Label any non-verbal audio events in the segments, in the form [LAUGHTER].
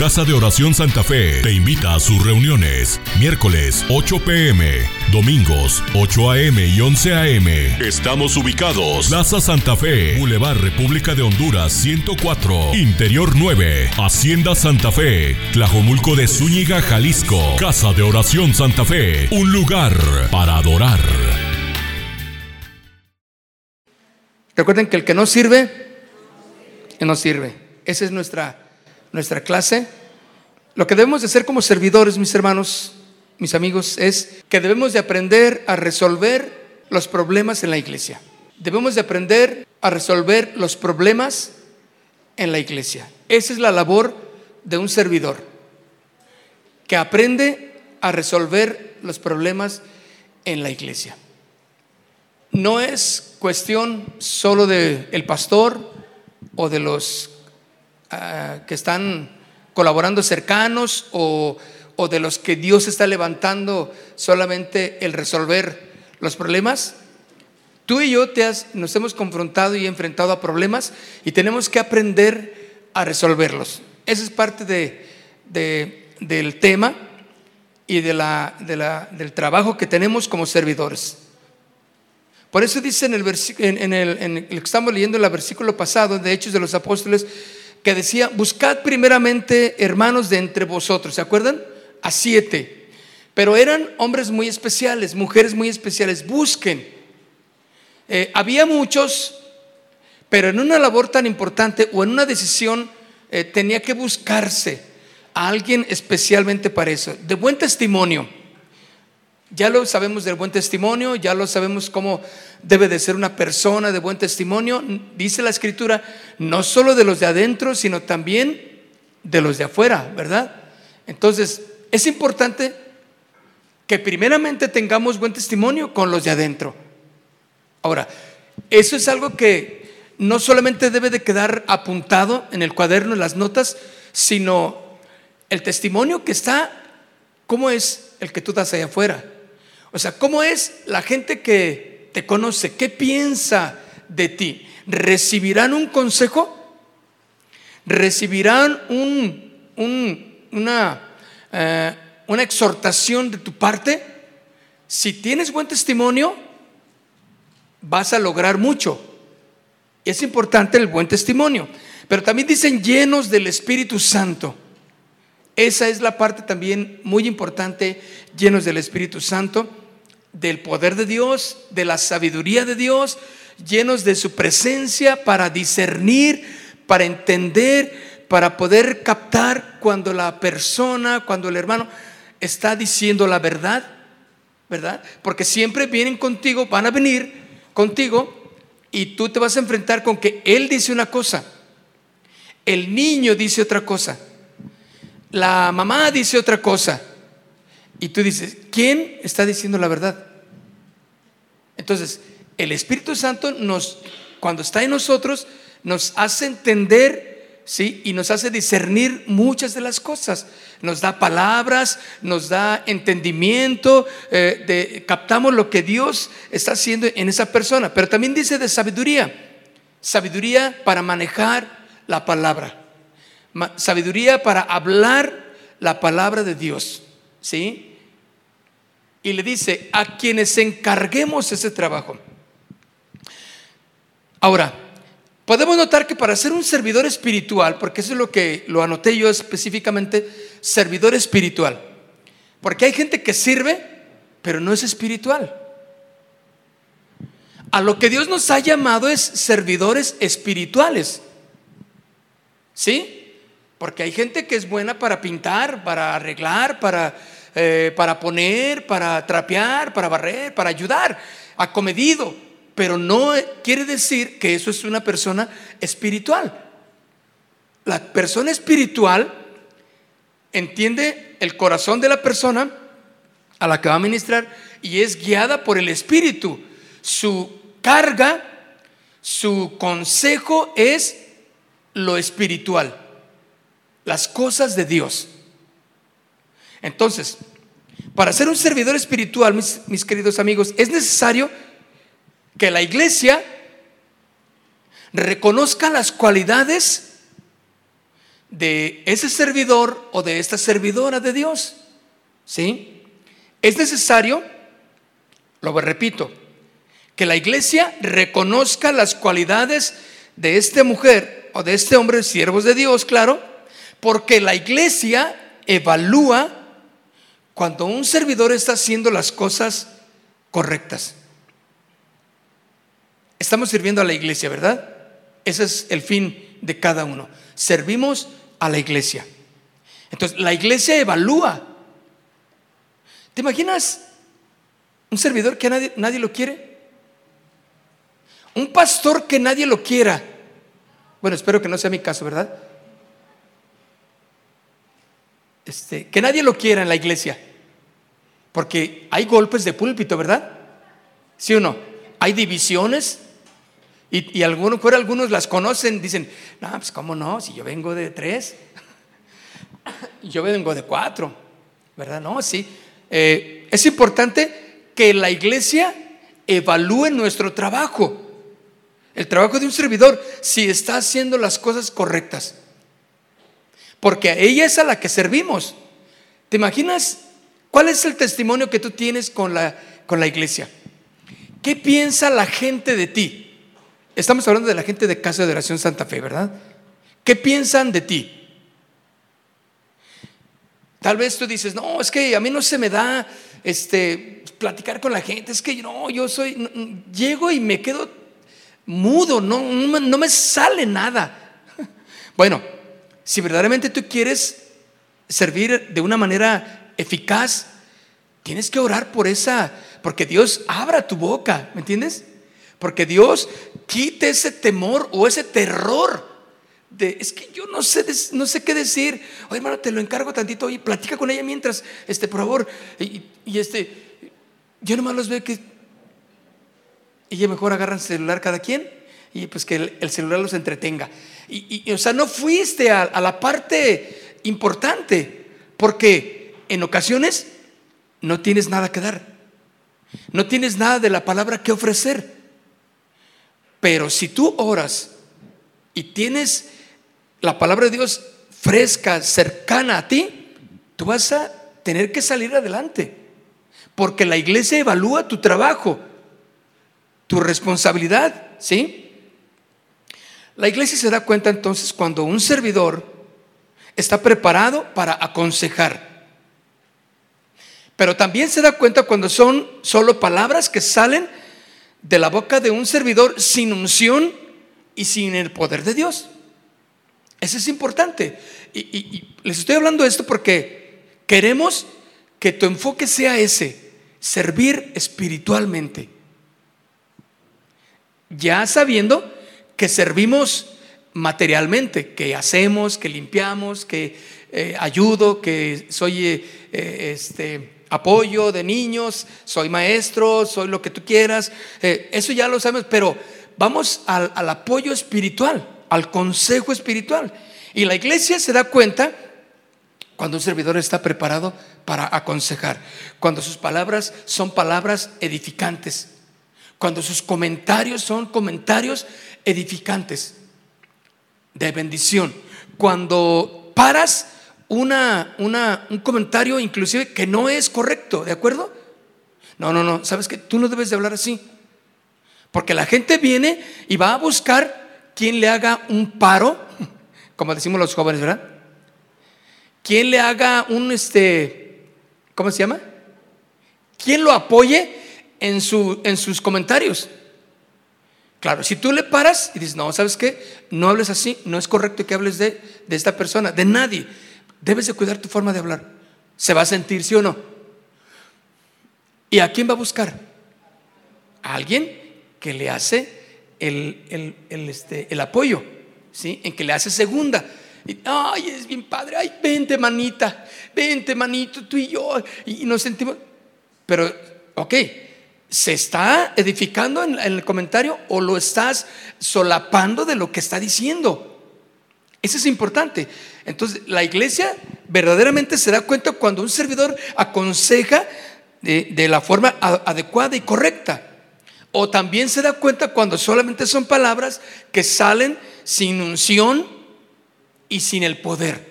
Casa de Oración Santa Fe te invita a sus reuniones. Miércoles 8 pm, domingos 8 am y 11 am. Estamos ubicados. Plaza Santa Fe, Boulevard República de Honduras 104, Interior 9, Hacienda Santa Fe, Tlajomulco de Zúñiga, Jalisco. Casa de Oración Santa Fe, un lugar para adorar. Recuerden que el que no sirve, no sirve. Esa es nuestra, nuestra clase. Lo que debemos de hacer como servidores, mis hermanos, mis amigos, es que debemos de aprender a resolver los problemas en la iglesia. Debemos de aprender a resolver los problemas en la iglesia. Esa es la labor de un servidor, que aprende a resolver los problemas en la iglesia. No es cuestión solo del el pastor o de los ah, que están colaborando cercanos o, o de los que Dios está levantando solamente el resolver los problemas. Tú y yo te has, nos hemos confrontado y enfrentado a problemas y tenemos que aprender a resolverlos. Esa es parte de, de- del tema y de la, la- del trabajo que tenemos como servidores. Por eso dice en el, el, que estamos leyendo en el versículo pasado de Hechos de los Apóstoles, que decía, buscad primeramente hermanos de entre vosotros, ¿se acuerdan? A siete. Pero eran hombres muy especiales, mujeres muy especiales, busquen. Eh, había muchos, pero en una labor tan importante o en una decisión eh, tenía que buscarse a alguien especialmente para eso, de buen testimonio. Ya lo sabemos del buen testimonio, ya lo sabemos cómo debe de ser una persona de buen testimonio. Dice la escritura, no solo de los de adentro, sino también de los de afuera, ¿verdad? Entonces, es importante que primeramente tengamos buen testimonio con los de adentro. Ahora, eso es algo que no solamente debe de quedar apuntado en el cuaderno, en las notas, sino el testimonio que está, ¿cómo es el que tú das allá afuera? O sea, ¿cómo es la gente que te conoce? ¿Qué piensa de ti? ¿Recibirán un consejo? ¿Recibirán un- un- una, eh, una exhortación de tu parte? Si tienes buen testimonio, vas a lograr mucho. Es importante el buen testimonio. Pero también dicen llenos del Espíritu Santo. Esa es la parte también muy importante, llenos del Espíritu Santo, del poder de Dios, de la sabiduría de Dios, llenos de su presencia para discernir, para entender, para poder captar cuando la persona, cuando el hermano está diciendo la verdad, ¿verdad? Porque siempre vienen contigo, van a venir contigo y tú te vas a enfrentar con que él dice una cosa, el niño dice otra cosa, la mamá dice otra cosa y tú dices, ¿quién está diciendo la verdad? Entonces, el Espíritu Santo nos, cuando está en nosotros, nos hace entender, ¿sí? Y nos hace discernir muchas de las cosas. Nos da palabras, nos da entendimiento, eh, captamos lo que Dios está haciendo en esa persona. Pero también dice de sabiduría. Sabiduría para manejar la palabra. Sabiduría para hablar la palabra de Dios. ¿Sí? Y le dice, a quienes encarguemos ese trabajo. Ahora, podemos notar que para ser un servidor espiritual, porque eso es lo que lo anoté yo específicamente, servidor espiritual, porque hay gente que sirve, pero no es espiritual. A lo que Dios nos ha llamado es servidores espirituales. ¿Sí? Porque hay gente que es buena para pintar, para arreglar, para, eh, para poner, para trapear, para barrer, para ayudar, acomedido. Pero no quiere decir que eso es una persona espiritual. La persona espiritual entiende el corazón de la persona a la que va a ministrar y es guiada por el Espíritu. Su carga, su consejo es lo espiritual, las cosas de Dios. Entonces, para ser un servidor espiritual, mis, mis queridos amigos, es necesario que la iglesia reconozca las cualidades de ese servidor o de esta servidora de Dios. ¿Sí? Es necesario, lo repito, que la iglesia reconozca las cualidades de esta mujer o de este hombre, siervos de Dios, claro, porque la iglesia evalúa cuando un servidor está haciendo las cosas correctas. Estamos sirviendo a la iglesia, ¿verdad? Ese es el fin de cada uno. Servimos a la iglesia. Entonces, la iglesia evalúa. ¿Te imaginas un servidor que nadie, nadie lo quiere? Un pastor que nadie lo quiera. Bueno, espero que no sea mi caso, ¿verdad? Este, que nadie lo quiera en la iglesia. Porque hay golpes de púlpito, ¿verdad? ¿Sí o no? Hay divisiones. Y, y algunos, algunos las conocen, dicen, no, pues cómo no, si yo vengo de tres, [LAUGHS] yo vengo de cuatro, ¿verdad? No, sí. Eh, es importante que la iglesia evalúe nuestro trabajo, el trabajo de un servidor, si está haciendo las cosas correctas. Porque a ella es a la que servimos. ¿Te imaginas cuál es el testimonio que tú tienes con la, con la iglesia? ¿Qué piensa la gente de ti? Estamos hablando de la gente de Casa de Oración Santa Fe, ¿verdad? ¿Qué piensan de ti? Tal vez tú dices, no, es que a mí no se me da este, platicar con la gente, es que no, yo soy, llego y me quedo mudo, no, no me sale nada. [LAUGHS] Bueno, si verdaderamente tú quieres servir de una manera eficaz, tienes que orar por esa, porque Dios abra tu boca, ¿me entiendes? Porque Dios quite ese temor o ese terror de, es que yo no sé, no sé qué decir. Oye, hermano, te lo encargo tantito, oye, platica con ella mientras, este, por favor. Y, este, yo nomás los veo que, y ya mejor agarran celular cada quien y pues que el, celular los entretenga. Y, o sea, no fuiste a la parte importante, porque en ocasiones no tienes nada que dar. No tienes nada de la palabra que ofrecer. Pero si tú oras y tienes la palabra de Dios fresca, cercana a ti, tú vas a tener que salir adelante. Porque la iglesia evalúa tu trabajo, tu responsabilidad, ¿sí? La iglesia se da cuenta entonces cuando un servidor está preparado para aconsejar. Pero también se da cuenta cuando son solo palabras que salen de la boca de un servidor sin unción y sin el poder de Dios. Eso es importante. Y, les estoy hablando esto porque queremos que tu enfoque sea ese, servir espiritualmente. Ya sabiendo que servimos materialmente, que hacemos, que limpiamos, que eh, ayudo, que soy eh, este, apoyo de niños, soy maestro, soy lo que tú quieras. Eh, eso ya lo sabemos, pero vamos al, al apoyo espiritual, al consejo espiritual. Y la iglesia se da cuenta cuando un servidor está preparado para aconsejar, cuando sus palabras son palabras edificantes, cuando sus comentarios son comentarios edificantes, de bendición, cuando paras una, un comentario inclusive que no es correcto, ¿de acuerdo? No, no, no, sabes que tú no debes de hablar así. Porque la gente viene y va a buscar quien le haga un paro, [LAUGHS] como decimos los jóvenes, ¿verdad? Quien le haga un, este, ¿cómo se llama? Quien lo apoye en, su, en sus comentarios. Claro, si tú le paras y dices, no, ¿sabes qué? No hables así, no es correcto que hables de, de esta persona, de nadie. Debes de cuidar tu forma de hablar. ¿Se va a sentir, sí o no? ¿Y a quién va a buscar? A alguien que le hace el, este, el apoyo, ¿sí? En que le hace segunda. ay, es bien padre, ay, vente manita, vente manito, tú y yo, y, nos sentimos. Pero, ok, ¿se está edificando en el comentario o lo estás solapando de lo que está diciendo? Eso es importante. Entonces, la iglesia verdaderamente se da cuenta cuando un servidor aconseja de, la forma adecuada y correcta. O también se da cuenta cuando solamente son palabras que salen sin unción y sin el poder.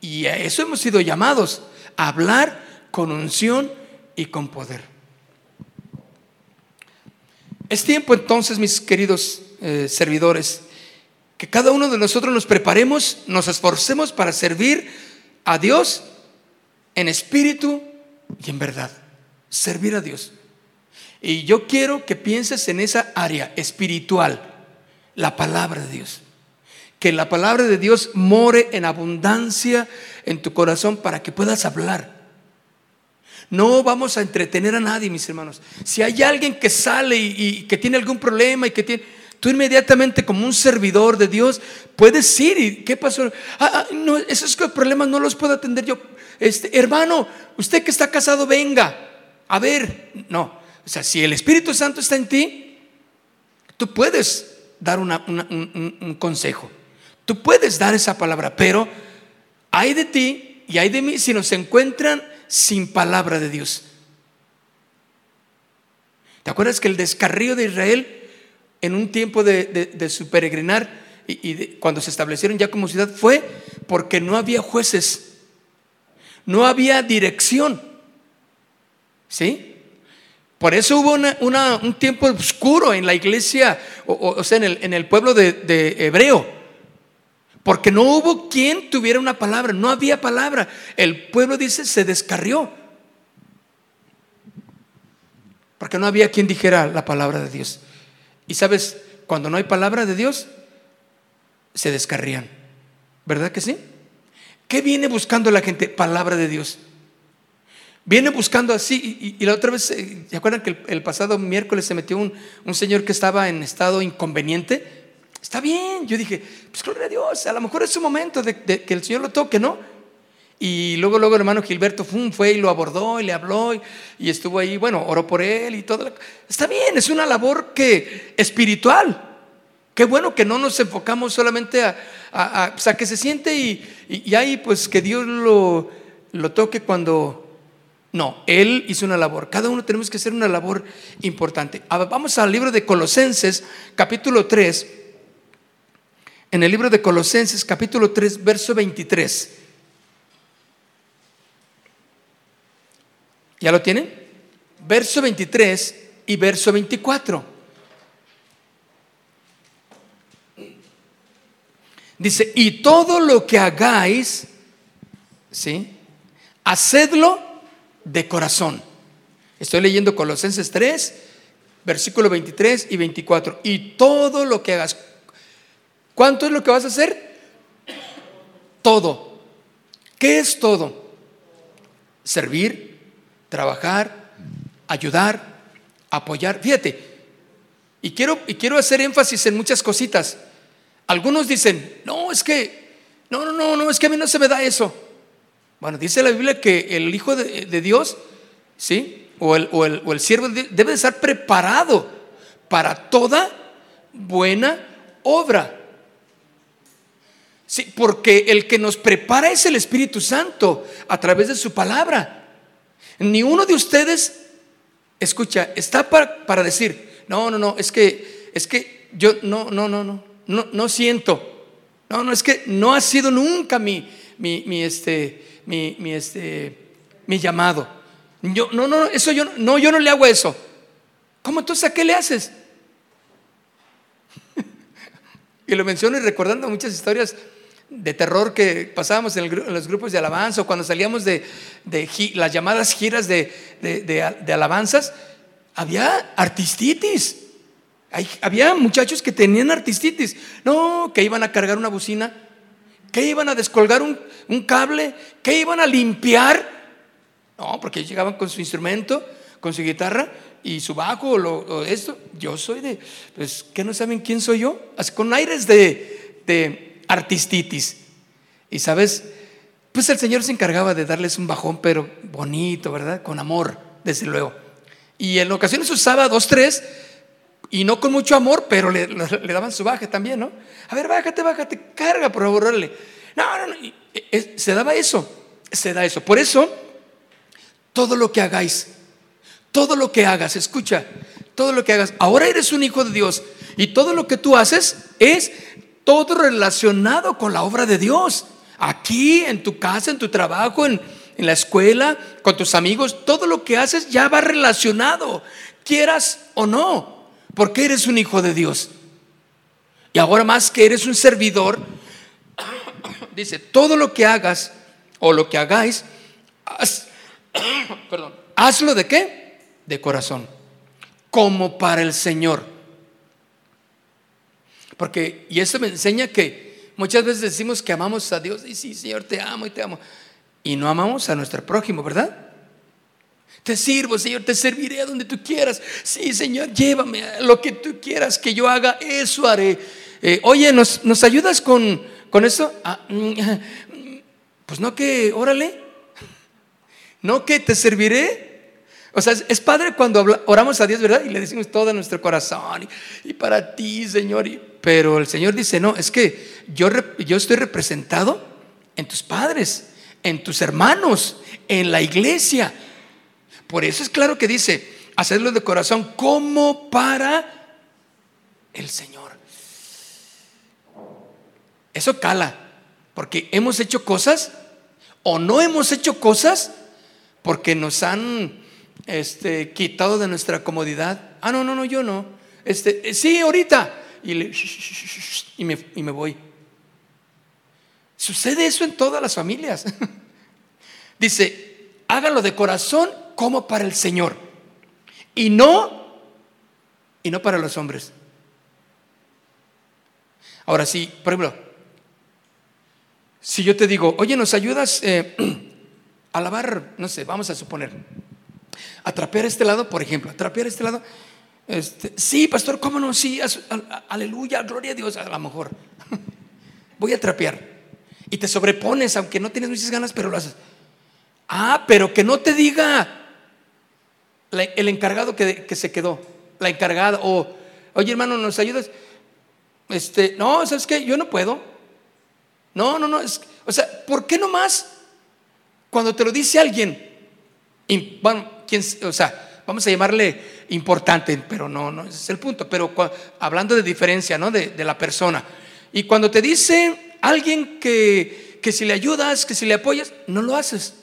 Y a eso hemos sido llamados, a hablar con unción y con poder. Es tiempo entonces, mis queridos eh, servidores, que cada uno de nosotros nos preparemos, nos esforcemos para servir a Dios en espíritu y en verdad. Servir a Dios. Y yo quiero que pienses en esa área espiritual, la palabra de Dios. Que la palabra de Dios more en abundancia en tu corazón para que puedas hablar. No vamos a entretener a nadie, mis hermanos. Si hay alguien que sale y, que tiene algún problema y que tiene, tú inmediatamente como un servidor de Dios puedes ir y ¿qué pasó? Ah, ah, no, esos problemas no los puedo atender yo. Este, hermano, usted que está casado, venga. A ver, no. O sea, si el Espíritu Santo está en ti, tú puedes dar un, consejo. Tú puedes dar esa palabra, pero hay de ti y hay de mí si nos encuentran sin palabra de Dios. ¿Te acuerdas que el descarrío de Israel en un tiempo de, su peregrinar y, cuando se establecieron ya como ciudad fue porque no había jueces, no había dirección? ¿Sí? Por eso hubo un tiempo oscuro en la iglesia, o, sea, en el, pueblo de, de, Hebreo, porque no hubo quien tuviera una palabra, no había palabra. El pueblo dice se descarrió, porque no había quien dijera la palabra de Dios. Y sabes, cuando no hay palabra de Dios, se descarrían, ¿verdad que sí? ¿Qué viene buscando la gente? Palabra de Dios. Viene buscando así, y, la otra vez, eh, ¿se acuerdan que el, pasado miércoles se metió un, señor que estaba en estado inconveniente? Está bien, yo dije, pues gloria a Dios, a lo mejor es su momento de, que el Señor lo toque, ¿no? Y luego, luego el hermano Gilberto fue y lo abordó y le habló y, estuvo ahí, bueno, oró por él y todo. Está bien, es una labor que espiritual. Qué bueno que no nos enfocamos solamente a, a, a, que se siente y, y, ahí pues que Dios lo, lo toque cuando no, Él hizo una labor. Cada uno tenemos que hacer una labor importante. Vamos al libro de Colosenses, capítulo 3. En el libro de Colosenses, capítulo 3, verso 23. ¿Ya lo tienen? Verso 23 y verso 24. Dice, y todo lo que hagáis, ¿sí? Hacedlo de corazón. Estoy leyendo Colosenses 3, versículo 23 y 24. Y todo lo que hagas, ¿cuánto es lo que vas a hacer? Todo. ¿Qué es todo? Servir, trabajar, ayudar, apoyar. Fíjate, y quiero, y quiero hacer énfasis en muchas cositas. Algunos dicen, no, es que, no, no, no, no, es que a mí no se me da eso. Bueno, dice la Biblia que el Hijo de, Dios, ¿sí? O el, o, el, o el, siervo de debe de estar preparado para toda buena obra. Sí, porque el que nos prepara es el Espíritu Santo a través de su palabra. Ni uno de ustedes, escucha, está para, para decir, no, no, no, es que, es que yo no, no, no, no, no, no siento. No, no, es que no ha sido nunca mi, mi, mi este, mi, este, mi llamado. Yo, no, no, eso yo no, yo no le hago eso. ¿Cómo entonces a qué le haces? [LAUGHS] y lo menciono y recordando muchas historias de terror que pasábamos en, los grupos de alabanza o cuando salíamos de, las llamadas giras de, de, alabanzas, había artistitis. había muchachos que tenían artistitis. No, que iban a cargar una bocina ¿Qué iban a descolgar un, cable? ¿Qué iban a limpiar? No, porque llegaban con su instrumento, con su guitarra y su bajo o, esto. Yo soy de, pues, ¿qué no saben quién soy yo? con aires de artistitis. Y sabes, pues el Señor se encargaba de darles un bajón, pero bonito, ¿verdad? Con amor, desde luego. Y en ocasiones usaba dos, tres y no con mucho amor, pero le, daban su baje también, ¿no? A ver, bájate, bájate, carga, por favor, No, no, no. se daba eso, se da eso. Por eso, todo lo que hagáis, todo lo que hagas, escucha, todo lo que hagas, ahora eres un hijo de Dios y todo lo que tú haces es todo relacionado con la obra de Dios. Aquí, en tu casa, en tu trabajo, en, la escuela, con tus amigos, todo lo que haces ya va relacionado, quieras o no, porque eres un hijo de Dios. Y ahora más que eres un servidor, [COUGHS] dice, todo lo que hagas o lo que hagáis, [COUGHS] perdón, hazlo de qué? De corazón, como para el Señor. Porque, y eso me enseña que muchas veces decimos que amamos a Dios y sí, Señor, te amo y te amo. Y no amamos a nuestro prójimo, ¿verdad? Te sirvo, Señor, te serviré a donde tú quieras. Sí, Señor, llévame a lo que tú quieras que yo haga, eso haré. Eh, oye, ¿nos, ¿nos, ayudas con, con eso? Ah, mm, pues no que, órale, no que te serviré. O sea, es padre cuando oramos a Dios, ¿verdad? Y le decimos todo en nuestro corazón. Y, para ti, Señor. Pero el Señor dice, no, es que yo, yo estoy representado en tus padres, en tus hermanos, en la iglesia. Por eso es claro que dice, hacerlo de corazón como para el Señor. Eso cala, porque hemos hecho cosas o no hemos hecho cosas porque nos han este, quitado de nuestra comodidad. Ah, no, no, no, yo no. Este, sí, ahorita. Y, y, me, y me voy. Sucede eso en todas las familias. [LAUGHS] Dice, hágalo de corazón como para el Señor. Y no, y no para los hombres. Ahora sí, por ejemplo, si yo te digo, oye, ¿nos ayudas eh, [CLEARS THROAT] a lavar, no sé, vamos a suponer, a este lado, por ejemplo, a este lado. Este, sí, pastor, ¿cómo no? Sí, aleluya, gloria a Dios, a lo mejor. [LAUGHS] Voy a trapear. Y te sobrepones, aunque no tienes muchas ganas, pero lo haces. Ah, pero que no te diga el encargado que, se quedó, la encargada, o, oye hermano, ¿nos ayudas? Este, no, ¿sabes qué? Yo no puedo. No, no, no. Es, o sea, ¿por qué no más? Cuando te lo dice alguien, bueno, o sea, vamos a llamarle importante, pero no, no, ese es el punto. Pero hablando de diferencia, ¿no? De, de, la persona. Y cuando te dice alguien que, que si le ayudas, que si le apoyas, no lo haces.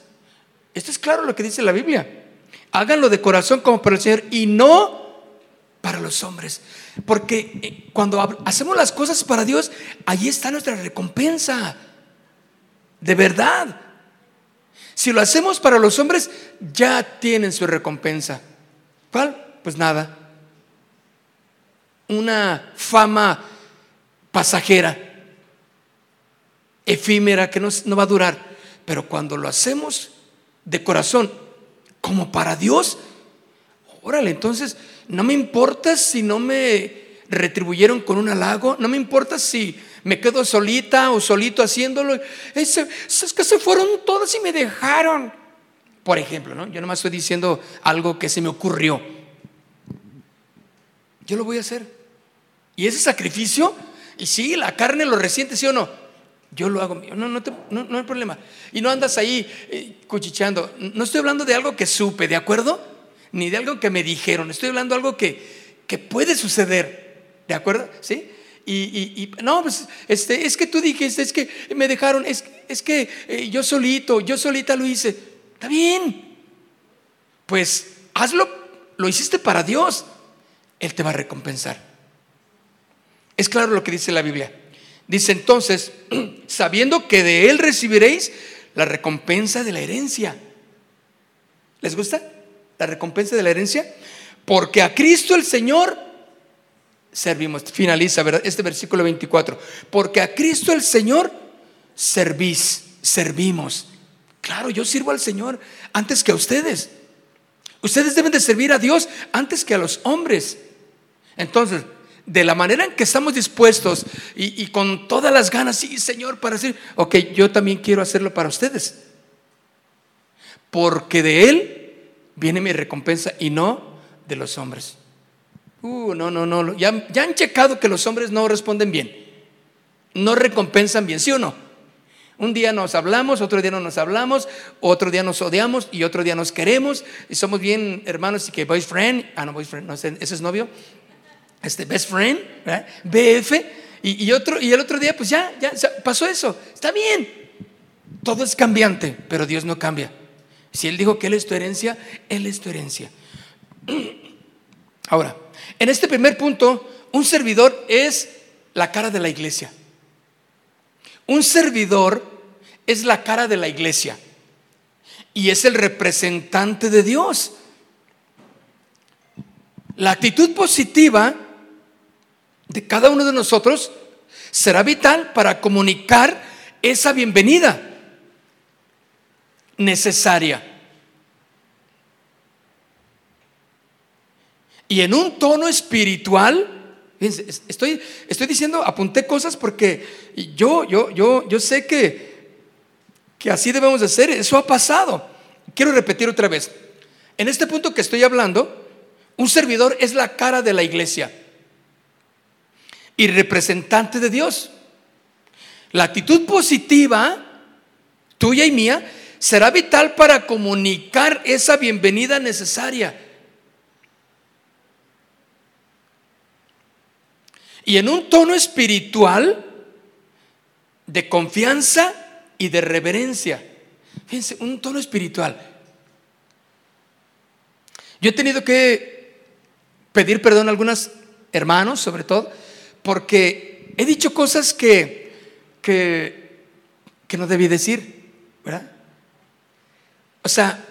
Esto es claro lo que dice la Biblia. Háganlo de corazón como para el Señor y no para los hombres. Porque eh, cuando hacemos las cosas para Dios, allí está nuestra recompensa. De verdad. Si lo hacemos para los hombres, ya tienen su recompensa. ¿Cuál? Pues nada. Una fama pasajera, efímera, que no, va a durar. Pero cuando lo hacemos de corazón, como para Dios, órale, entonces no me importa si no me retribuyeron con un halago, no me importa si me quedo solita o solito haciéndolo. Es que se fueron todas y me dejaron. Por ejemplo, ¿no? yo nomás estoy diciendo algo que se me ocurrió. Yo lo voy a hacer. Y ese sacrificio, y sí, la carne lo resiente, ¿sí o no? Yo lo hago no, no, no, hay problema. Y no andas ahí eh, cuchicheando. No estoy hablando de algo que supe, ¿de acuerdo? Ni de algo que me dijeron. Estoy hablando de algo que, que puede suceder, ¿de acuerdo? ¿Sí? Y, no, pues este, es que tú dijiste, es que me dejaron, es, es que eh, yo solito, yo solita lo hice. Está bien. Pues hazlo, lo hiciste para Dios. Él te va a recompensar. Es claro lo que dice la Biblia. Dice entonces, [CLEARS THROAT] sabiendo que de Él recibiréis la recompensa de la herencia. ¿Les gusta? La recompensa de la herencia. Porque a Cristo el Señor servimos. Finaliza ¿verdad? este versículo 24. Porque a Cristo el Señor servís, servimos. Claro, yo sirvo al Señor antes que a ustedes. Ustedes deben de servir a Dios antes que a los hombres. Entonces, de la manera en que estamos dispuestos y, con todas las ganas, sí, Señor, para decir, ok, yo también quiero hacerlo para ustedes. Porque de Él viene mi recompensa y no de los hombres. Uh, no, no, no. Ya, ya han checado que los hombres no responden bien. No recompensan bien, ¿sí o no? Un día nos hablamos, otro día no nos hablamos, otro día nos odiamos y otro día nos queremos y somos bien hermanos y que boyfriend, ah no boyfriend, no ese es novio, este best friend, BF, Y, otro, y el otro día, pues ya, ya pasó eso. Está bien. Todo es cambiante, pero Dios no cambia. Si Él dijo que Él es tu herencia, Él es tu herencia. [CLEARS THROAT] Ahora, en este primer punto, un servidor es la cara de la iglesia. Un servidor es la cara de la iglesia y es el representante de Dios. La actitud positiva de cada uno de nosotros será vital para comunicar esa bienvenida necesaria. Y en un tono espiritual, estoy, estoy diciendo, apunté cosas porque yo, yo, yo, yo sé que, que así debemos de ser, eso ha pasado. Quiero repetir otra vez. En este punto que estoy hablando, un servidor es la cara de la iglesia y representante de Dios. La actitud positiva, tuya y mía, será vital para comunicar esa bienvenida necesaria. Y en un tono espiritual de confianza y de reverencia. Fíjense, un tono espiritual. Yo he tenido que pedir perdón a algunos hermanos, sobre todo, porque he dicho cosas que, que, que no debí decir, ¿verdad? O sea,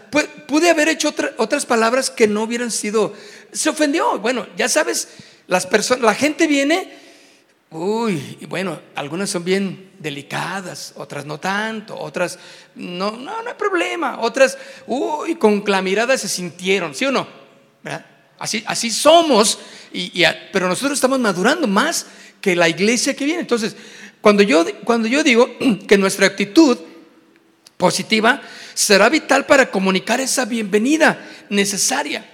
pude haber hecho otras palabras que no hubieran sido. Se ofendió. Bueno, ya sabes, las personas, la gente viene, uy, y bueno, algunas son bien delicadas, otras no tanto, otras no, no, no hay problema, otras, uy, con la mirada se sintieron, ¿sí o no? Así, así somos, y, pero nosotros estamos madurando más que la iglesia que viene. Entonces, cuando yo, cuando yo digo [CLEARS THROAT] que nuestra actitud positiva será vital para comunicar esa bienvenida necesaria.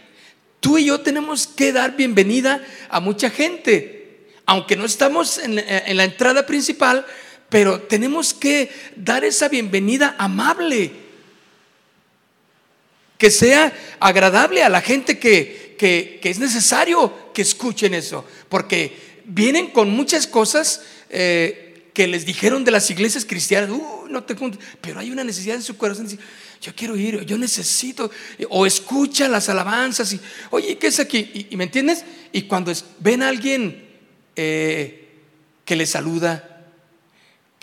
Tú y yo tenemos que dar bienvenida a mucha gente, aunque no estamos en, la entrada principal, pero tenemos que dar esa bienvenida amable, que sea agradable a la gente que, que, es necesario que escuchen eso, porque vienen con muchas cosas eh, que les dijeron de las iglesias cristianas, uh, no te pero hay una necesidad en su corazón, yo quiero ir, yo necesito, o escucha las alabanzas y, oye, ¿qué es aquí? Y, me entiendes? Y cuando ven a alguien eh, que les saluda,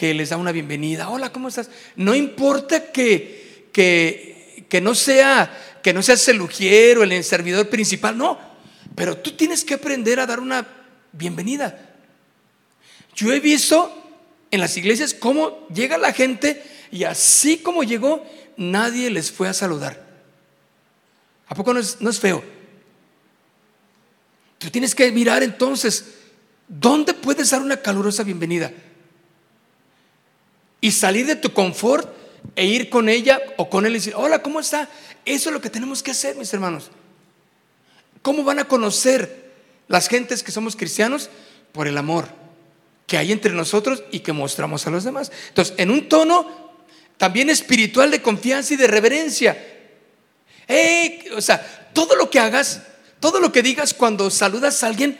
que les da una bienvenida, hola, ¿cómo estás? No importa que, que, que no sea, que no seas el lujiero, el servidor principal, no, pero tú tienes que aprender a dar una bienvenida. Yo he visto en las iglesias cómo llega la gente y así como llegó, nadie les fue a saludar. ¿A poco no es, no es feo? Tú tienes que mirar entonces, ¿dónde puedes dar una calurosa bienvenida? Y salir de tu confort e ir con ella o con él y decir, hola, ¿cómo está? Eso es lo que tenemos que hacer, mis hermanos. ¿Cómo van a conocer las gentes que somos cristianos? Por el amor que hay entre nosotros y que mostramos a los demás. Entonces, en un tono también espiritual de confianza y de reverencia. o sea, todo lo que hagas, todo lo que digas cuando saludas a alguien,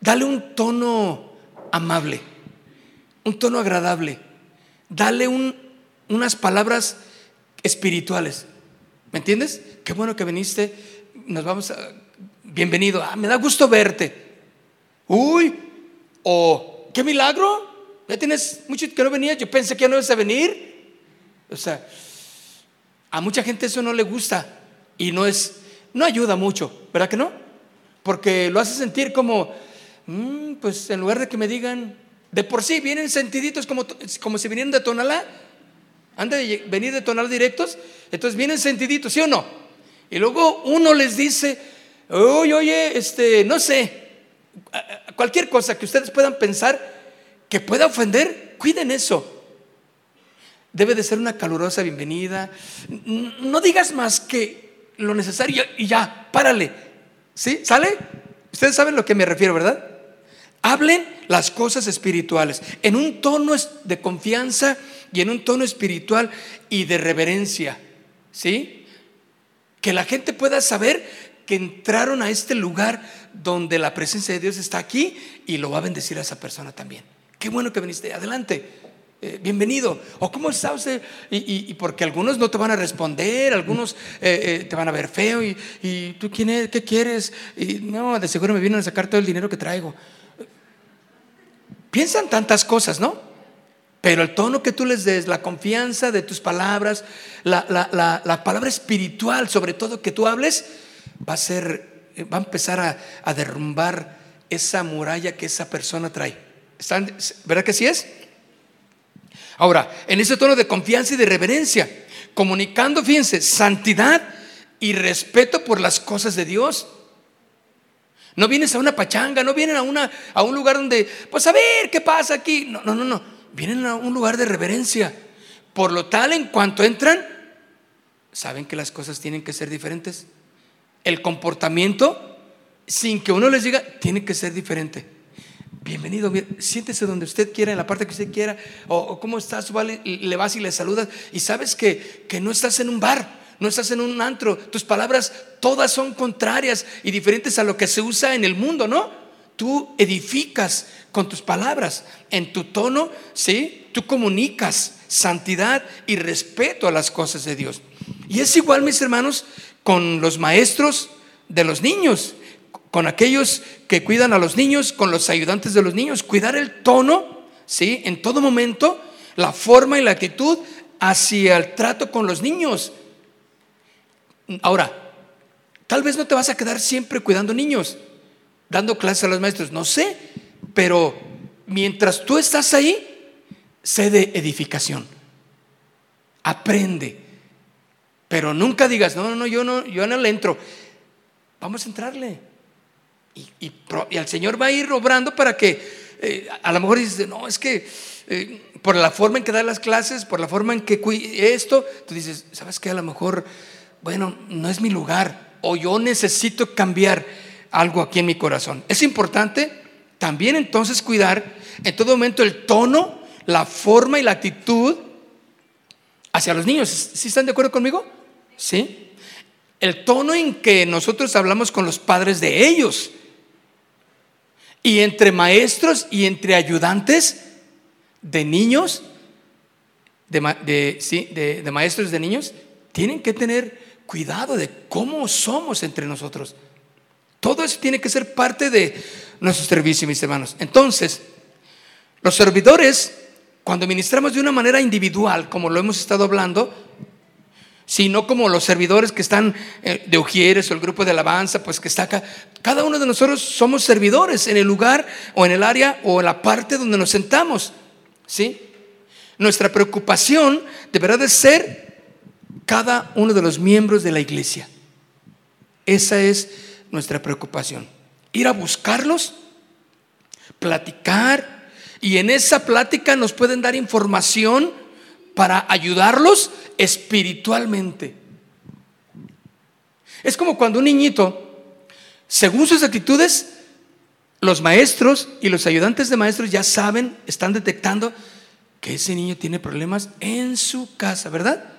dale un tono amable, un tono agradable, dale unas palabras espirituales. ¿Me entiendes? Qué bueno que viniste, nos vamos a... Bienvenido, ah, me da gusto verte. Uy, o, ¿qué milagro? Ya tienes mucho que no venías, yo pensé que ya no ibas a venir. O sea, a mucha gente eso no le gusta y no es, no ayuda mucho, ¿verdad que no? Porque lo hace sentir como, mm, pues en lugar de que me digan, de por sí vienen sentiditos como, como si vinieran de Tonalá, han de venir de Tonalá directos, entonces vienen sentiditos, ¿sí o no? Y luego uno les dice, oye, oye, este, no sé, cualquier cosa que ustedes puedan pensar que pueda ofender, cuiden eso. Debe de ser una calurosa bienvenida. No digas más que lo necesario y ya, párale. ¿Sí? ¿Sale? Ustedes saben a lo que me refiero, ¿verdad? Hablen las cosas espirituales en un tono de confianza y en un tono espiritual y de reverencia. ¿Sí? Que la gente pueda saber que entraron a este lugar donde la presencia de Dios está aquí y lo va a bendecir a esa persona también. Qué bueno que viniste. Adelante. Eh, bienvenido. O cómo está usted. Y, porque algunos no te van a responder, algunos eh, eh, te van a ver feo. Y, tú quién es, qué quieres. Y no, de seguro me vienen a sacar todo el dinero que traigo. Piensan tantas cosas, ¿no? Pero el tono que tú les des, la confianza de tus palabras, la, palabra espiritual, sobre todo que tú hables, va a ser, va a empezar a, a derrumbar esa muralla que esa persona trae. ¿Están, ¿Verdad que sí es? Ahora, en ese tono de confianza y de reverencia, comunicando, fíjense, santidad y respeto por las cosas de Dios. No vienes a una pachanga, no vienen a, una, a un lugar donde, pues a ver qué pasa aquí. No, no, no, no. Vienen a un lugar de reverencia. Por lo tal, en cuanto entran, saben que las cosas tienen que ser diferentes. El comportamiento, sin que uno les diga, tiene que ser diferente. Bienvenido, siéntese donde usted quiera, en la parte que usted quiera, o, cómo estás, le vas y le saludas, y sabes que, que no estás en un bar, no estás en un antro, tus palabras todas son contrarias y diferentes a lo que se usa en el mundo, ¿no? Tú edificas con tus palabras, en tu tono, ¿sí? Tú comunicas santidad y respeto a las cosas de Dios. Y es igual, mis hermanos, con los maestros de los niños con aquellos que cuidan a los niños, con los ayudantes de los niños, cuidar el tono, ¿sí? En todo momento, la forma y la actitud hacia el trato con los niños. Ahora, tal vez no te vas a quedar siempre cuidando niños, dando clases a los maestros, no sé, pero mientras tú estás ahí, sé de edificación. Aprende. Pero nunca digas, no, no, no, yo no, yo no le entro. Vamos a entrarle. Y, al Señor va a ir obrando para que eh, a lo mejor dices, no, es que eh, por la forma en que da las clases, por la forma en que esto, tú dices, ¿sabes qué? A lo mejor, bueno, no es mi lugar o yo necesito cambiar algo aquí en mi corazón. Es importante también entonces cuidar en todo momento el tono, la forma y la actitud hacia los niños. ¿Sí están de acuerdo conmigo? Sí. El tono en que nosotros hablamos con los padres de ellos. Y entre maestros y entre ayudantes de niños, de, de, maestros de niños, tienen que tener cuidado de cómo somos entre nosotros. Todo eso tiene que ser parte de nuestro servicio, mis hermanos. Entonces, los servidores, cuando ministramos de una manera individual, como lo hemos estado hablando, sino como los servidores que están eh, de Ujieres o el grupo de alabanza, pues que está acá. Cada uno de nosotros somos servidores en el lugar o en el área o en la parte donde nos sentamos. ¿Sí? Nuestra preocupación deberá de ser cada uno de los miembros de la iglesia. Esa es nuestra preocupación. Ir a buscarlos, platicar, y en esa plática nos pueden dar información para ayudarlos espiritualmente. Es como cuando un niñito, según sus actitudes, los maestros y los ayudantes de maestros ya saben, están detectando que ese niño tiene problemas en su casa, ¿verdad?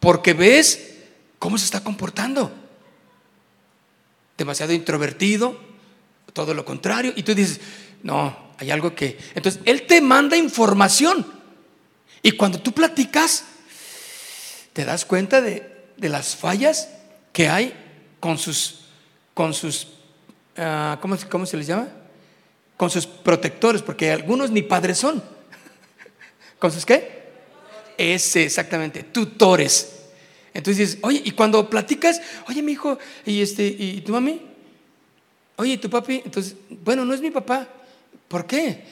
Porque ves cómo se está comportando. Demasiado introvertido, todo lo contrario. Y tú dices, no, hay algo que... Entonces, Él te manda información. Y cuando tú platicas, te das cuenta de, las fallas que hay con sus, con sus ah, ¿cómo, se les llama? Con sus protectores, porque algunos ni padres son. [LAUGHS] ¿Con sus qué? Ese, exactamente, tutores. Entonces oye, y cuando platicas, oye, mi hijo, y este, y tu mami, oye, tu papi, entonces, bueno, no es mi papá. ¿Por qué?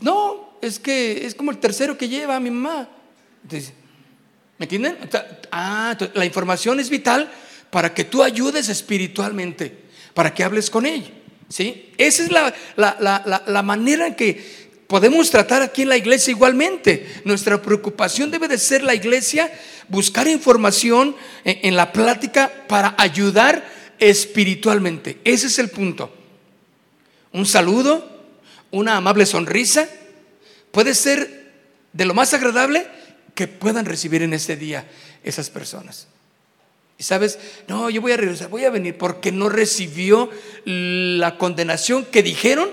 No, es que es como el tercero que lleva a mi mamá. Entonces, ¿Me entienden? Ah, la información es vital para que tú ayudes espiritualmente, para que hables con ella. ¿sí? Esa es la, manera en que podemos tratar aquí en la iglesia igualmente. Nuestra preocupación debe de ser la iglesia, buscar información en, en la plática para ayudar espiritualmente. Ese es el punto. Un saludo, una amable sonrisa, puede ser de lo más agradable que puedan recibir en ese día esas personas. Y sabes, no, yo voy a regresar, voy a venir porque no recibió la condenación que dijeron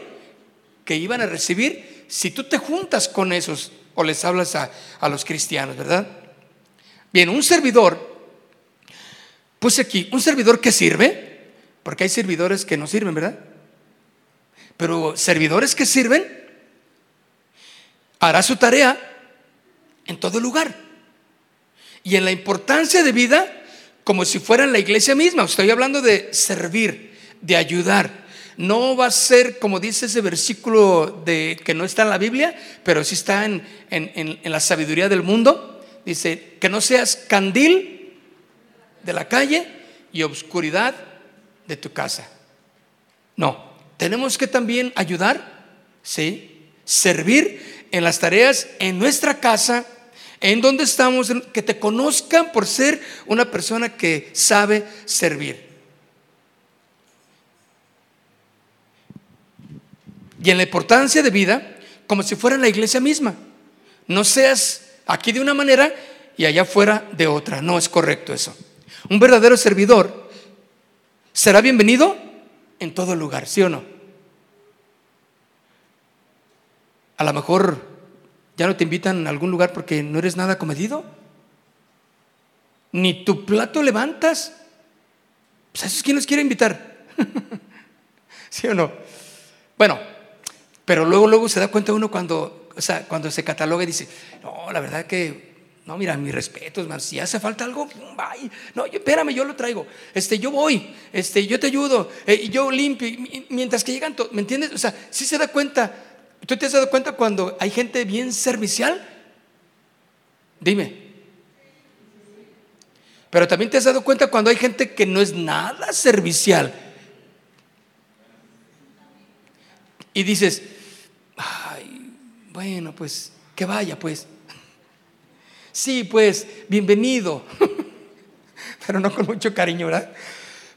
que iban a recibir si tú te juntas con esos o les hablas a, a los cristianos, ¿verdad? Bien, un servidor, puse aquí, un servidor que sirve, porque hay servidores que no sirven, ¿verdad? Pero servidores que sirven, hará su tarea en todo lugar. Y en la importancia de vida, como si fuera en la iglesia misma. Estoy hablando de servir, de ayudar. No va a ser como dice ese versículo de, que no está en la Biblia, pero sí está en, en la sabiduría del mundo. Dice, que no seas candil de la calle y obscuridad de tu casa. No, tenemos que también ayudar, ¿sí? Servir en las tareas en nuestra casa, en donde estamos, que te conozcan por ser una persona que sabe servir. Y en la importancia de vida, como si fuera la iglesia misma. No seas aquí de una manera y allá afuera de otra. No es correcto eso. Un verdadero servidor será bienvenido en todo lugar, ¿sí o no? A lo mejor ¿Ya no te invitan a algún lugar porque no eres nada comedido? Ni tu plato levantas. Pues a esos quién los quiere invitar. [LAUGHS] ¿Sí o no? Bueno, pero luego, luego se da cuenta uno cuando, o sea, cuando se cataloga y dice, no, la verdad que, no, mira, mis respetos, man, si hace falta algo, bye. No, espérame, yo lo traigo. Este, yo voy, este, yo te ayudo, eh, yo limpio. Mientras que llegan, ¿me entiendes? O sea, sí se da cuenta ¿Tú te has dado cuenta cuando hay gente bien servicial? Dime. Pero también te has dado cuenta cuando hay gente que no es nada servicial. Y dices, bueno, pues que vaya, pues. Sí, pues, bienvenido. [LAUGHS] Pero no con mucho cariño, ¿verdad?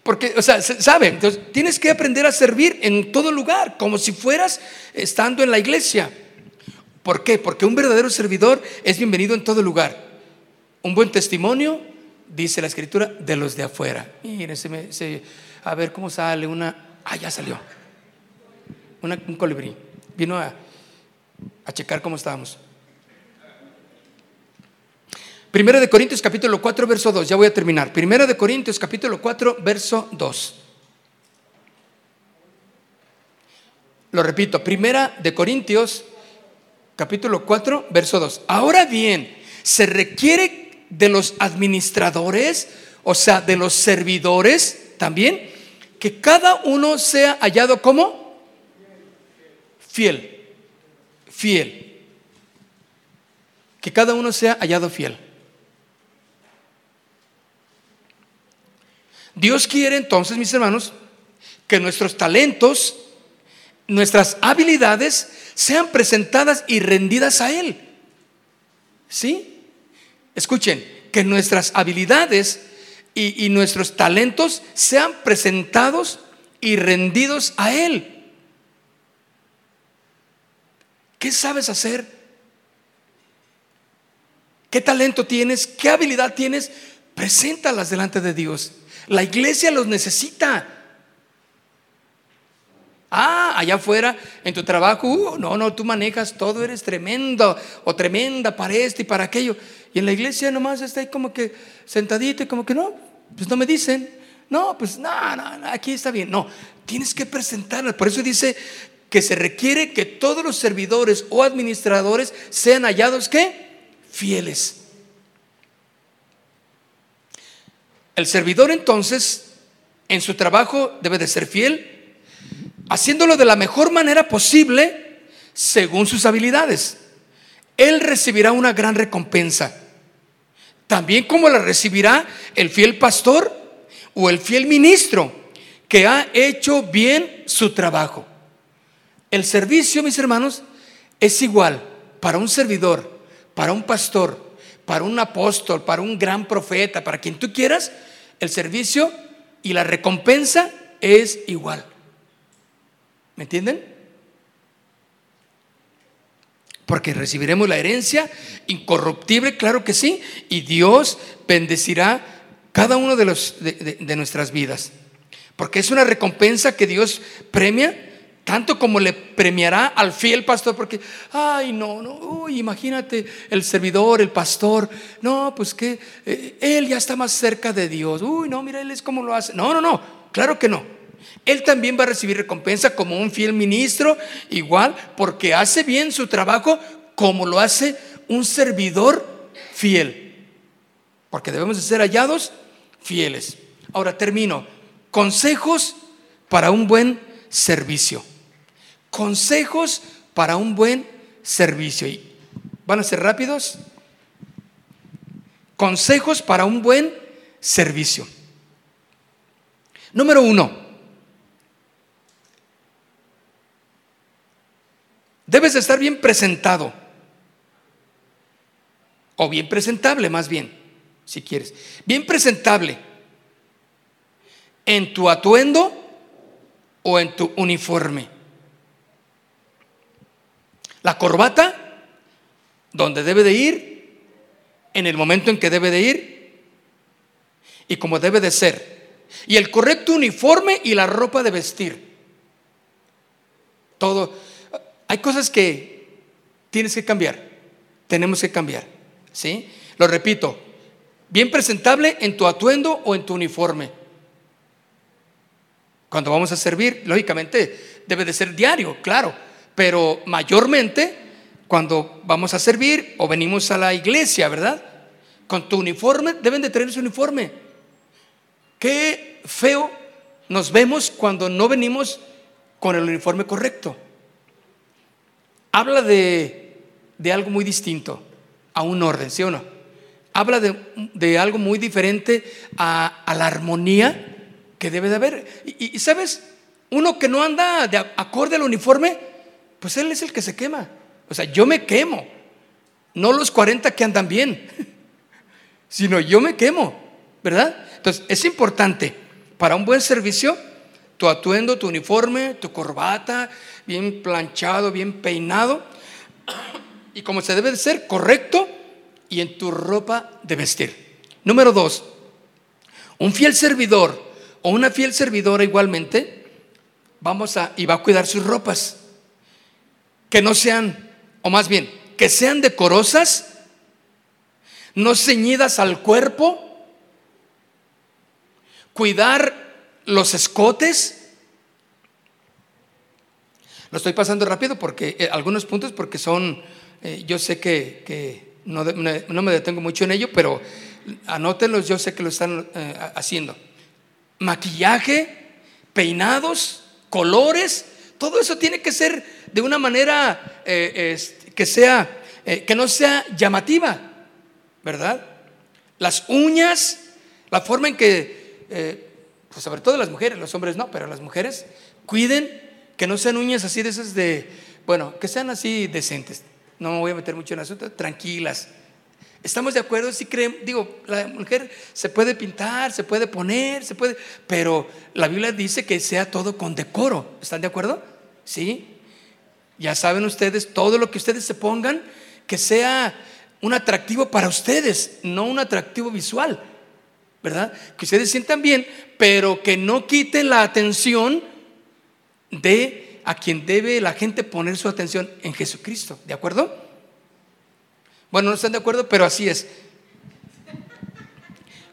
Porque, o sea, ¿saben? Entonces, tienes que aprender a servir en todo lugar, como si fueras estando en la iglesia. ¿Por qué? Porque un verdadero servidor es bienvenido en todo lugar. Un buen testimonio, dice la escritura, de los de afuera. Miren, se a ver cómo sale una. Ah, ya salió. un colibrí. Vino a, a checar cómo estábamos. Primera de Corintios capítulo 4, verso 2, ya voy a terminar. Primera de Corintios capítulo 4, verso 2. Lo repito, Primera de Corintios capítulo 4, verso 2. Ahora bien, se requiere de los administradores, o sea, de los servidores también, que cada uno sea hallado como fiel, fiel. Que cada uno sea hallado fiel. Dios quiere entonces, mis hermanos, que nuestros talentos, nuestras habilidades sean presentadas y rendidas a Él. ¿Sí? Escuchen, que nuestras habilidades y, y nuestros talentos sean presentados y rendidos a Él. ¿Qué sabes hacer? ¿Qué talento tienes? ¿Qué habilidad tienes? Preséntalas delante de Dios. La iglesia los necesita. Ah, allá afuera, en tu trabajo, uh, no, no, tú manejas todo, eres tremendo o tremenda para esto y para aquello. Y en la iglesia nomás está ahí como que sentadito y como que no, pues no me dicen. No, pues no, no, aquí está bien. No, tienes que presentarla. Por eso dice que se requiere que todos los servidores o administradores sean hallados, ¿qué? Fieles. El servidor entonces en su trabajo debe de ser fiel, haciéndolo de la mejor manera posible según sus habilidades. Él recibirá una gran recompensa, también como la recibirá el fiel pastor o el fiel ministro que ha hecho bien su trabajo. El servicio, mis hermanos, es igual para un servidor, para un pastor, para un apóstol, para un gran profeta, para quien tú quieras, el servicio y la recompensa es igual. ¿Me entienden? Porque recibiremos la herencia incorruptible, claro que sí, y Dios bendecirá cada uno de, los, de, nuestras vidas. Porque es una recompensa que Dios premia, tanto como le premiará al fiel pastor, porque, ay, no, no, uy, imagínate el servidor, el pastor, no, pues que eh, él ya está más cerca de Dios, uy, no, mira, él es como lo hace. No, no, no, claro que no. Él también va a recibir recompensa como un fiel ministro, igual, porque hace bien su trabajo como lo hace un servidor fiel. Porque debemos de ser hallados fieles. Ahora termino. Consejos para un buen servicio. Consejos para un buen servicio. ¿Van a ser rápidos? Consejos para un buen servicio. Número uno. Debes de estar bien presentado. O bien presentable, más bien si quieres. Bien presentable. En tu atuendo o en tu uniforme. La corbata, donde debe de ir, en el momento en que debe de ir y como debe de ser. Y el correcto uniforme y la ropa de vestir. Todo. Hay cosas que tienes que cambiar. Tenemos que cambiar. ¿Sí? Lo repito, bien presentable en tu atuendo o en tu uniforme. Cuando vamos a servir, lógicamente debe de ser diario, claro, pero mayormente cuando vamos a servir o venimos a la iglesia, ¿verdad? Con tu uniforme, deben de tener su uniforme. Qué feo nos vemos cuando no venimos con el uniforme correcto. Habla de, de algo muy distinto, a un orden, ¿sí o no? habla de, algo muy diferente a, la armonía que debe de haber. Y, sabes, uno que no anda de acorde al uniforme, pues él es el que se quema. O sea, yo me quemo, no los 40 que andan bien, [LAUGHS] sino yo me quemo, ¿verdad? Entonces, es importante para un buen servicio tu atuendo, tu uniforme, tu corbata, bien planchado, bien peinado, y como se debe de ser, correcto y en tu ropa de vestir. Número dos, un fiel servidor o una fiel servidora igualmente, vamos a, y va a cuidar sus ropas, que no sean, o más bien, que sean decorosas, no ceñidas al cuerpo, cuidar los escotes. Lo estoy pasando rápido porque eh, algunos puntos porque son, eh, yo sé que no, me detengo mucho en ello, pero anótenlos, yo sé que lo están eh, haciendo. Maquillaje, peinados, colores, todo eso tiene que ser de una manera eh, que sea, eh, que no sea llamativa, ¿verdad? Las uñas, la forma en que, pues sobre todo las mujeres, los hombres no, pero las mujeres cuiden que no sean uñas así de esas de, bueno, que sean así decentes no me voy a meter mucho en el asunto, tranquilas. ¿Estamos de acuerdo? Si creen, digo, la mujer se puede pintar, se puede poner, se puede, pero la Biblia dice que sea todo con decoro. ¿Están de acuerdo? Sí. Ya saben ustedes, todo lo que ustedes se pongan, que sea un atractivo para ustedes, no un atractivo visual, ¿verdad? Que ustedes sientan bien, pero que no quiten la atención de a quien debe la gente poner su atención en Jesucristo. ¿De acuerdo? Bueno, no están de acuerdo, pero así es.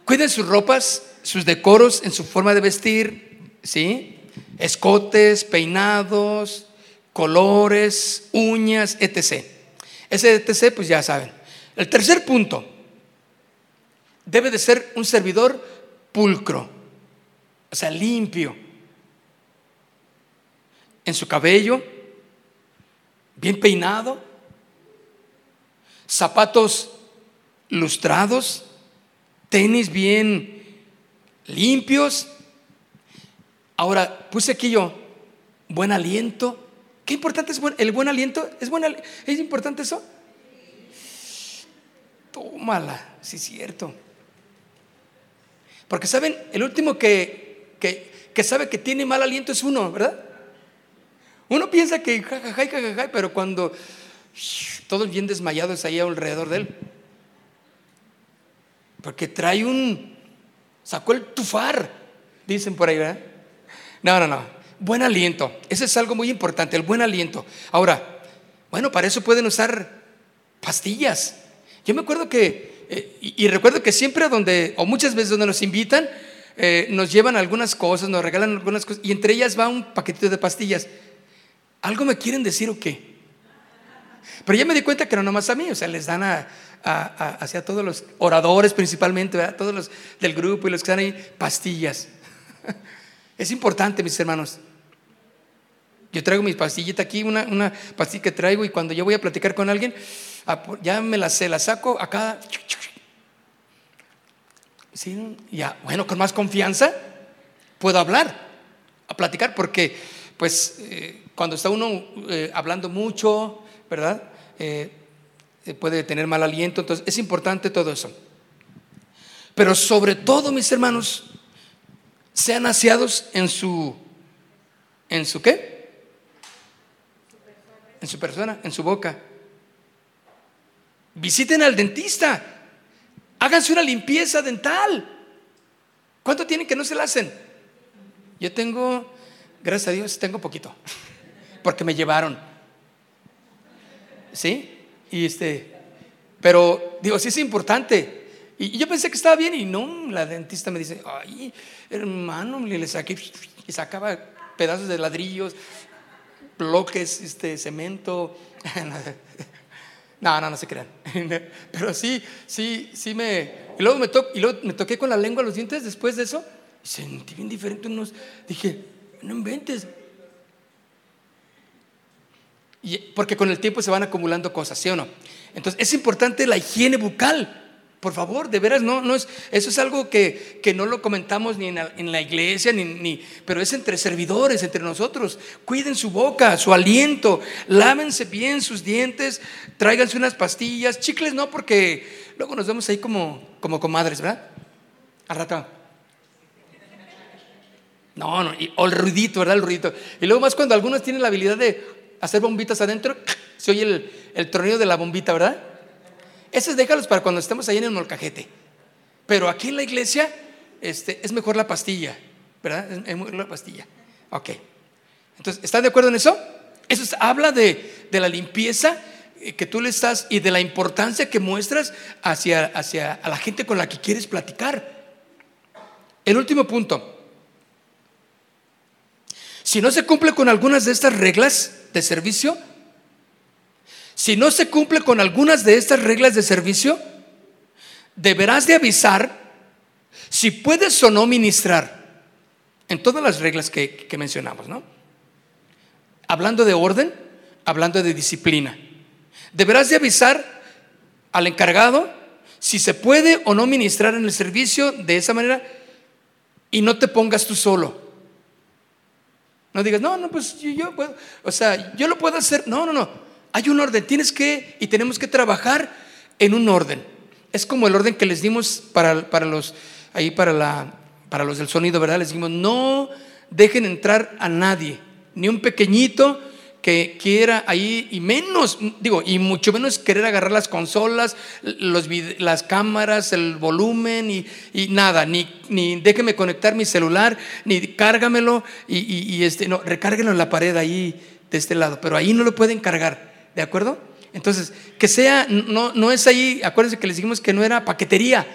Cuiden sus ropas, sus decoros en su forma de vestir, ¿sí? Escotes, peinados, colores, uñas, etc. Ese etc, pues ya saben. El tercer punto, debe de ser un servidor pulcro, o sea, limpio en su cabello, bien peinado, zapatos lustrados, tenis bien limpios. Ahora, puse aquí yo, buen aliento. ¿Qué importante es el buen aliento? ¿Es, ¿Es importante eso? Tómala, sí es cierto. Porque saben, el último que, que, que sabe que tiene mal aliento es uno, ¿verdad? Uno piensa que jajaja, jajaja, pero cuando todos bien desmayados ahí alrededor de él. Porque trae un, Sacó el tufar, dicen por ahí. No, no, no. Buen aliento. Ese es algo muy importante, el buen aliento. Ahora, bueno, para eso pueden usar pastillas. Yo me acuerdo que, eh, y, recuerdo que siempre donde, o muchas veces donde nos invitan, eh, nos llevan algunas cosas, nos regalan algunas cosas, y entre ellas va un paquetito de pastillas. ¿Algo me quieren decir o qué? Pero ya me di cuenta que no nomás a mí, o sea, les dan a, hacia todos los oradores principalmente, todos los del grupo y los que están ahí, pastillas. [LAUGHS] Es importante, mis hermanos. Yo traigo mis pastillitas aquí, una, pastilla que traigo y cuando yo voy a platicar con alguien, ya me la, se la saco acá. Sí, ya, bueno, con más confianza puedo hablar, a platicar, porque pues eh, cuando está uno eh, hablando mucho, ¿verdad? Eh, puede tener mal aliento, entonces es importante todo eso. Pero sobre todo, mis hermanos, sean aseados en su, ¿en su qué? En su persona, en su boca. Visiten al dentista. Háganse una limpieza dental. ¿Cuánto tienen que no se la hacen? Yo tengo, gracias a Dios, tengo poquito. Porque me llevaron. ¿Sí? Y este, pero digo, sí es importante. Y yo pensé que estaba bien y no, la dentista me dice, ay, hermano, le saqué y sacaba pedazos de ladrillos, bloques, este, cemento. [LAUGHS] No, no, no se crean. [LAUGHS] Pero sí, sí, sí me... Y luego me, y luego me toqué con la lengua los dientes después de eso y sentí bien diferente unos... Dije, no inventes. Y, porque con el tiempo se van acumulando cosas, ¿sí o no? Entonces es importante la higiene bucal. Por favor, de veras, no, no es, eso es algo que, no lo comentamos ni en la, iglesia, ni, ni, pero es entre servidores, entre nosotros. Cuiden su boca, su aliento, lávense bien sus dientes, tráiganse unas pastillas, chicles no, porque luego nos vemos ahí como, como comadres, ¿verdad? Al rato. No, no, o el ruidito, ¿verdad? El ruidito. Y luego más cuando algunos tienen la habilidad de hacer bombitas adentro, [LAUGHS] se oye el, el tronido de la bombita, ¿verdad? Esos déjalos para cuando estemos ahí en el molcajete. Pero aquí en la iglesia este, es mejor la pastilla, ¿verdad? Es mejor la pastilla. Ok. Entonces, ¿están de acuerdo en eso? Eso habla de, la limpieza eh, que tú le estás y de la importancia que muestras hacia, hacia a la gente con la que quieres platicar. El último punto. Si no se cumple con algunas de estas reglas de servicio, si no se cumple con algunas de estas reglas de servicio, deberás de avisar si puedes o no ministrar en todas las reglas que, mencionamos, ¿no? Hablando de orden, hablando de disciplina. Deberás de avisar al encargado si se puede o no ministrar en el servicio de esa manera y no te pongas tú solo. No digas, no, no, pues yo, yo puedo, o sea, yo lo puedo hacer. No, no, no. Hay un orden, tienes que y tenemos que trabajar en un orden. Es como el orden que les dimos para, para los ahí para la para los del sonido, ¿verdad? Les dijimos, "No dejen entrar a nadie, ni un pequeñito que quiera ahí, y menos, digo, y mucho menos querer agarrar las consolas, los, las cámaras, el volumen y, y, nada, ni, ni déjeme conectar mi celular, ni cárgamelo y, y, este, no, recárguenlo en la pared ahí de este lado, pero ahí no lo pueden cargar. ¿De acuerdo? Entonces, que sea, no, no es ahí, acuérdense que les dijimos que no era paquetería.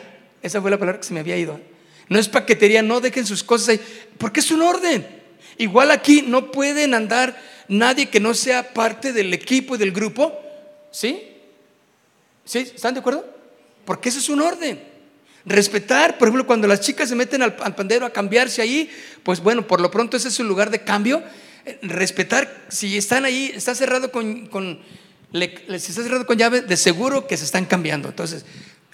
Esa fue la palabra que se me había ido. No es paquetería, no dejen sus cosas ahí, porque es un orden. Igual aquí no pueden andar nadie que no sea parte del equipo y del grupo. ¿Sí? ¿Sí? ¿Están de acuerdo? Porque eso es un orden. Respetar, por ejemplo, cuando las chicas se meten al, pandero a cambiarse ahí, pues bueno, por lo pronto ese es un lugar de cambio respetar, si están ahí, está cerrado con, con si está cerrado con llave, de seguro que se están cambiando. Entonces,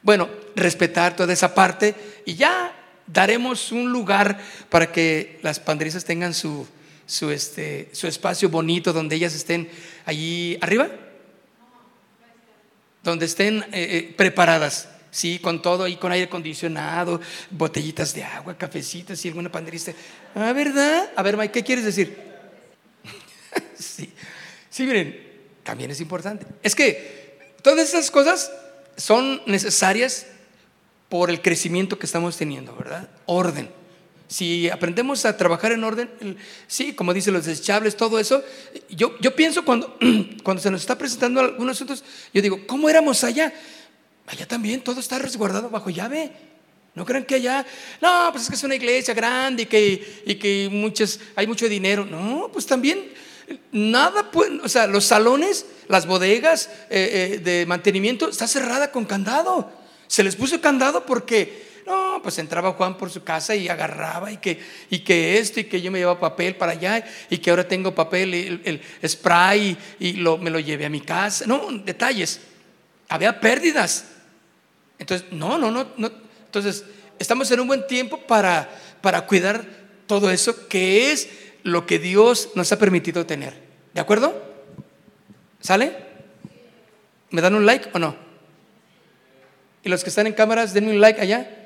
bueno, respetar toda esa parte y ya daremos un lugar para que las panderistas tengan su, su, este, su espacio bonito donde ellas estén allí arriba, donde estén eh, eh, preparadas. Sí, con todo ahí, con aire acondicionado, botellitas de agua, cafecitas y alguna panderista. Ah, ¿verdad? A ver, Mike, ¿qué quieres decir? [LAUGHS] sí. sí, miren, también es importante. Es que todas esas cosas son necesarias por el crecimiento que estamos teniendo, ¿verdad? Orden. Si aprendemos a trabajar en orden, sí, como dicen los desechables, todo eso, yo, yo pienso cuando, [CLEARS THROAT] cuando se nos está presentando algunos asuntos, yo digo, ¿cómo éramos allá? Allá también todo está resguardado bajo llave. No crean que allá, no, pues es que es una iglesia grande y que, y que muchas, hay mucho dinero. No, pues también nada, o sea, los salones, las bodegas eh, eh, de mantenimiento, está cerrada con candado. Se les puso candado porque, no, pues entraba Juan por su casa y agarraba y que, y que esto y que yo me llevaba papel para allá y que ahora tengo papel, el, el spray y, lo, me lo llevé a mi casa. No, detalles. Había pérdidas. Entonces, no, no, no, no. Entonces, estamos en un buen tiempo para, para cuidar todo eso que es lo que Dios nos ha permitido tener. ¿De acuerdo? ¿Sale? ¿Me dan un like o no? Y los que están en cámaras, denme un like allá.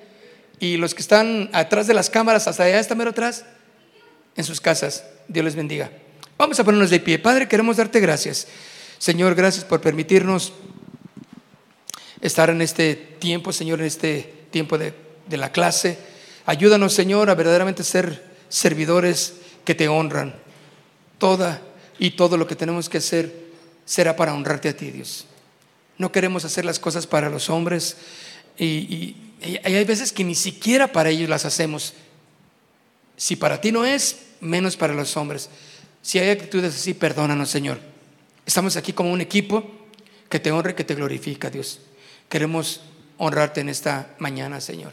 Y los que están atrás de las cámaras, hasta allá, está mero atrás, en sus casas. Dios les bendiga. Vamos a ponernos de pie. Padre, queremos darte gracias. Señor, gracias por permitirnos estar en este tiempo, Señor, en este tiempo de, de la clase. Ayúdanos, Señor, a verdaderamente ser servidores que te honran. Toda y todo lo que tenemos que hacer será para honrarte a ti, Dios. No queremos hacer las cosas para los hombres hay veces que ni siquiera para ellos las hacemos. Si para ti no es, menos para los hombres. Si hay actitudes así, perdónanos, Señor. Estamos aquí como un equipo que te honre, que te glorifica, Dios. Queremos honrarte en esta mañana, Señor.